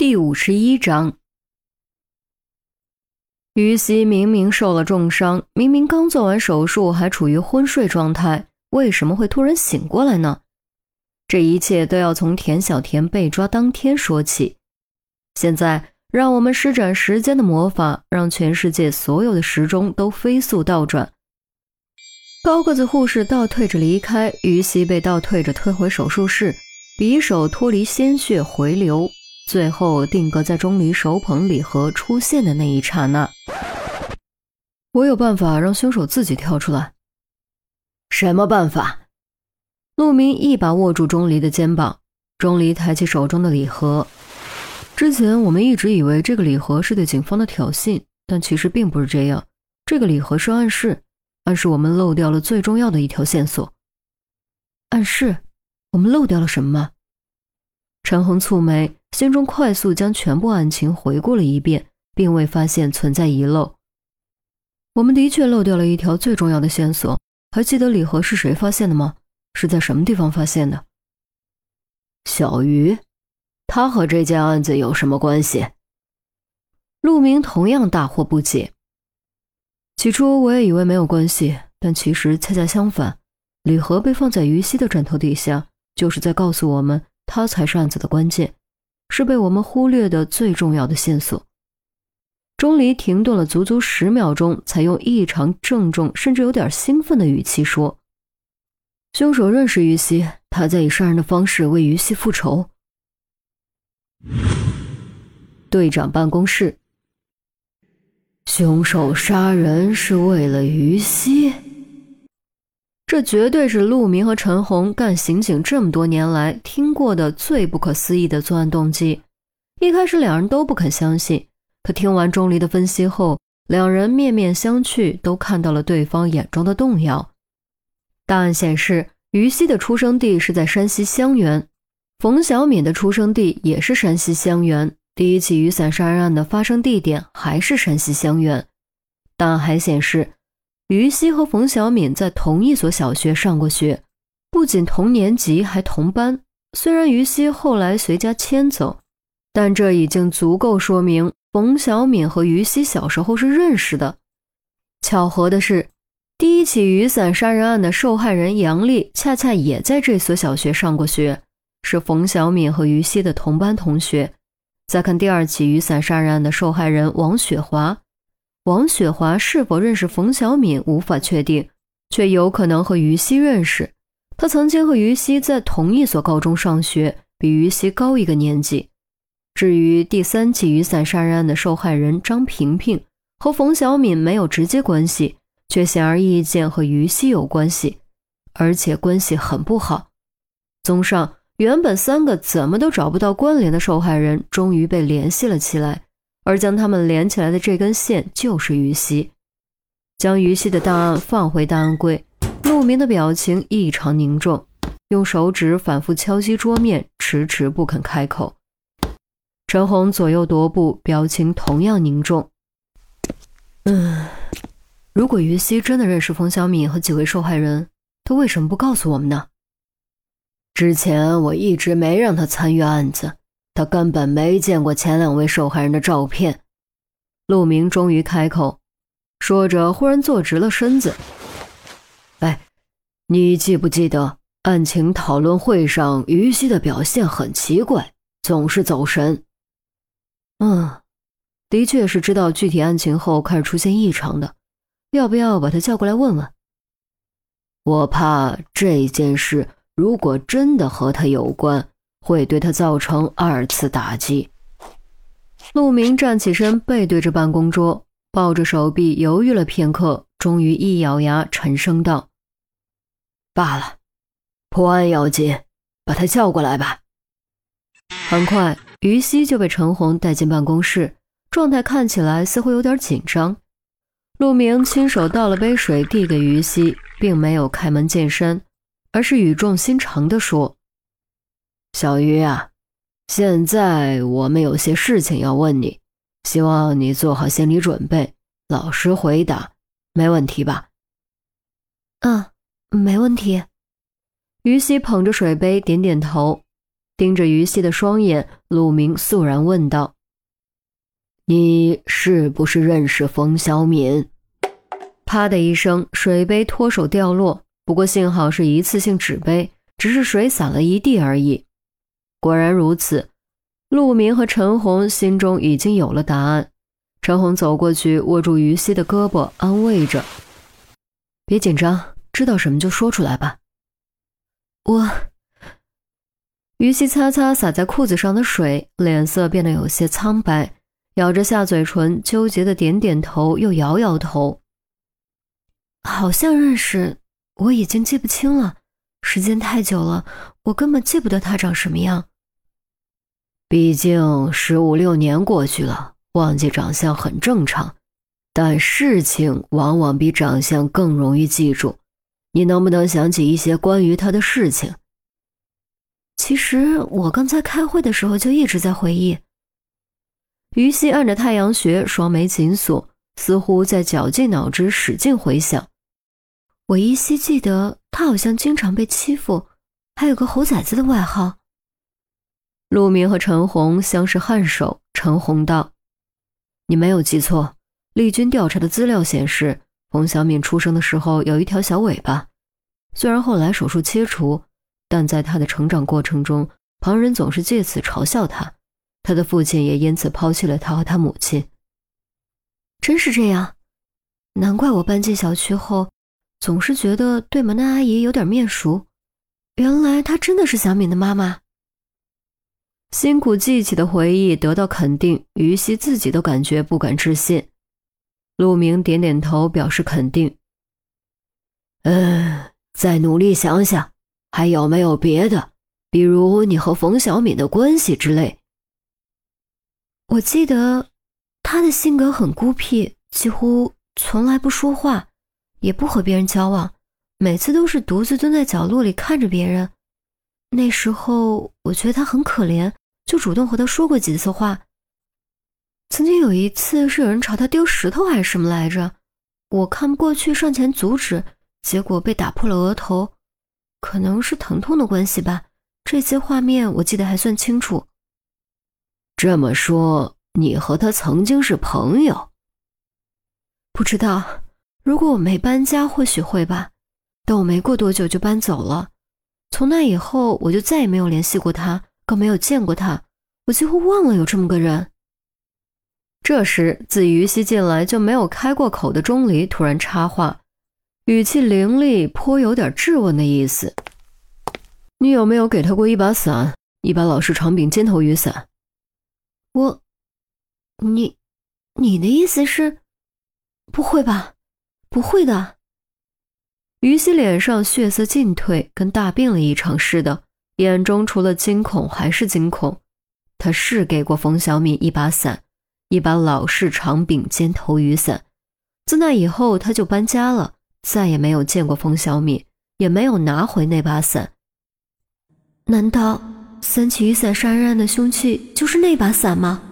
第五十一章，于西明明受了重伤，明明刚做完手术，还处于昏睡状态，为什么会突然醒过来呢？这一切都要从田小田被抓当天说起。现在，让我们施展时间的魔法，让全世界所有的时钟都飞速倒转。高个子护士倒退着离开，于西被倒退着推回手术室，匕首脱离鲜血回流。最后定格在钟离手捧礼盒出现的那一刹那，我有办法让凶手自己跳出来。什么办法？陆明一把握住钟离的肩膀，钟离抬起手中的礼盒。之前我们一直以为这个礼盒是对警方的挑衅，但其实并不是这样。这个礼盒是暗示，暗示我们漏掉了最重要的一条线索。暗示？我们漏掉了什么？陈红蹙眉。心中快速将全部案情回顾了一遍，并未发现存在遗漏。我们的确漏掉了一条最重要的线索。还记得礼盒是谁发现的吗？是在什么地方发现的？小鱼，他和这件案子有什么关系？陆明同样大惑不解。起初我也以为没有关系，但其实恰恰相反，礼盒被放在于西的枕头底下，就是在告诉我们，他才是案子的关键。是被我们忽略的最重要的线索。钟离停顿了足足十秒钟，才用异常郑重，甚至有点兴奋的语气说：“凶手认识于西，他在以杀人的方式为于西复仇。”队长办公室，凶手杀人是为了于西。这绝对是陆明和陈红干刑警这么多年来听过的最不可思议的作案动机。一开始两人都不肯相信，可听完钟离的分析后，两人面面相觑，都看到了对方眼中的动摇。档案显示，于西的出生地是在山西襄垣，冯小敏的出生地也是山西襄垣，第一起雨伞杀人案的发生地点还是山西襄垣。档案还显示。于西和冯小敏在同一所小学上过学，不仅同年级，还同班。虽然于西后来随家迁走，但这已经足够说明冯小敏和于西小时候是认识的。巧合的是，第一起雨伞杀人案的受害人杨丽恰恰也在这所小学上过学，是冯小敏和于西的同班同学。再看第二起雨伞杀人案的受害人王雪华。王雪华是否认识冯小敏无法确定，却有可能和于西认识。他曾经和于西在同一所高中上学，比于西高一个年级。至于第三起雨伞杀人案的受害人张萍萍，和冯小敏没有直接关系，却显而易见和于西有关系，而且关系很不好。综上，原本三个怎么都找不到关联的受害人，终于被联系了起来。而将他们连起来的这根线就是于西。将于西的档案放回档案柜，陆明的表情异常凝重，用手指反复敲击桌面，迟迟不肯开口。陈红左右踱步，表情同样凝重。嗯，如果于西真的认识冯小敏和几位受害人，他为什么不告诉我们呢？之前我一直没让他参与案子。他根本没见过前两位受害人的照片。陆明终于开口，说着，忽然坐直了身子。哎，你记不记得案情讨论会上，于西的表现很奇怪，总是走神。嗯，的确是知道具体案情后开始出现异常的。要不要把他叫过来问问？我怕这件事如果真的和他有关。会对他造成二次打击。陆明站起身，背对着办公桌，抱着手臂，犹豫了片刻，终于一咬牙，沉声道：“罢了，破案要紧，把他叫过来吧。”很快，于西就被陈红带进办公室，状态看起来似乎有点紧张。陆明亲手倒了杯水递给于西，并没有开门见山，而是语重心长地说。小鱼啊，现在我们有些事情要问你，希望你做好心理准备，老实回答，没问题吧？嗯，没问题。于西捧着水杯点点头。盯着于西的双眼，陆明肃然问道：“你是不是认识冯小敏？”啪的一声，水杯脱手掉落。不过幸好是一次性纸杯，只是水洒了一地而已。果然如此，陆明和陈红心中已经有了答案。陈红走过去，握住于西的胳膊，安慰着：“别紧张，知道什么就说出来吧。”我。于西擦擦洒在裤子上的水，脸色变得有些苍白，咬着下嘴唇，纠结的点点头，又摇摇头。好像认识，我已经记不清了。时间太久了，我根本记不得他长什么样。毕竟十五六年过去了，忘记长相很正常。但事情往往比长相更容易记住。你能不能想起一些关于他的事情？其实我刚才开会的时候就一直在回忆。于西按着太阳穴，双眉紧锁。似乎在绞尽脑汁，使劲回想。我依稀记得他好像经常被欺负，还有个猴崽子的外号。陆明和陈红相视颔首。陈红道：“你没有记错，丽君调查的资料显示，冯小敏出生的时候有一条小尾巴。虽然后来手术切除，但在他的成长过程中，旁人总是借此嘲笑他，他的父亲也因此抛弃了他和他母亲。”真是这样，难怪我搬进小区后，总是觉得对门的阿姨有点面熟。原来她真的是小敏的妈妈。辛苦记起的回忆得到肯定，于西自己都感觉不敢置信。陆明点点头表示肯定。嗯，再努力想想，还有没有别的，比如你和冯小敏的关系之类。我记得。他的性格很孤僻，几乎从来不说话，也不和别人交往，每次都是独自蹲在角落里看着别人。那时候我觉得他很可怜，就主动和他说过几次话。曾经有一次是有人朝他丢石头还是什么来着，我看不过去，上前阻止，结果被打破了额头，可能是疼痛的关系吧。这些画面我记得还算清楚。这么说。你和他曾经是朋友，不知道。如果我没搬家，或许会吧。但我没过多久就搬走了，从那以后我就再也没有联系过他，可没有见过他。我几乎忘了有这么个人。这时，自于西进来就没有开过口的钟离突然插话，语气凌厉，颇有点质问的意思：“你有没有给他过一把伞，一把老式长柄尖头雨伞？”我。你，你的意思是，不会吧？不会的。于西脸上血色尽退，跟大病了一场似的，眼中除了惊恐还是惊恐。他是给过冯小米一把伞，一把老式长柄尖头雨伞。自那以后，他就搬家了，再也没有见过冯小米，也没有拿回那把伞。难道三起雨伞杀人案的凶器就是那把伞吗？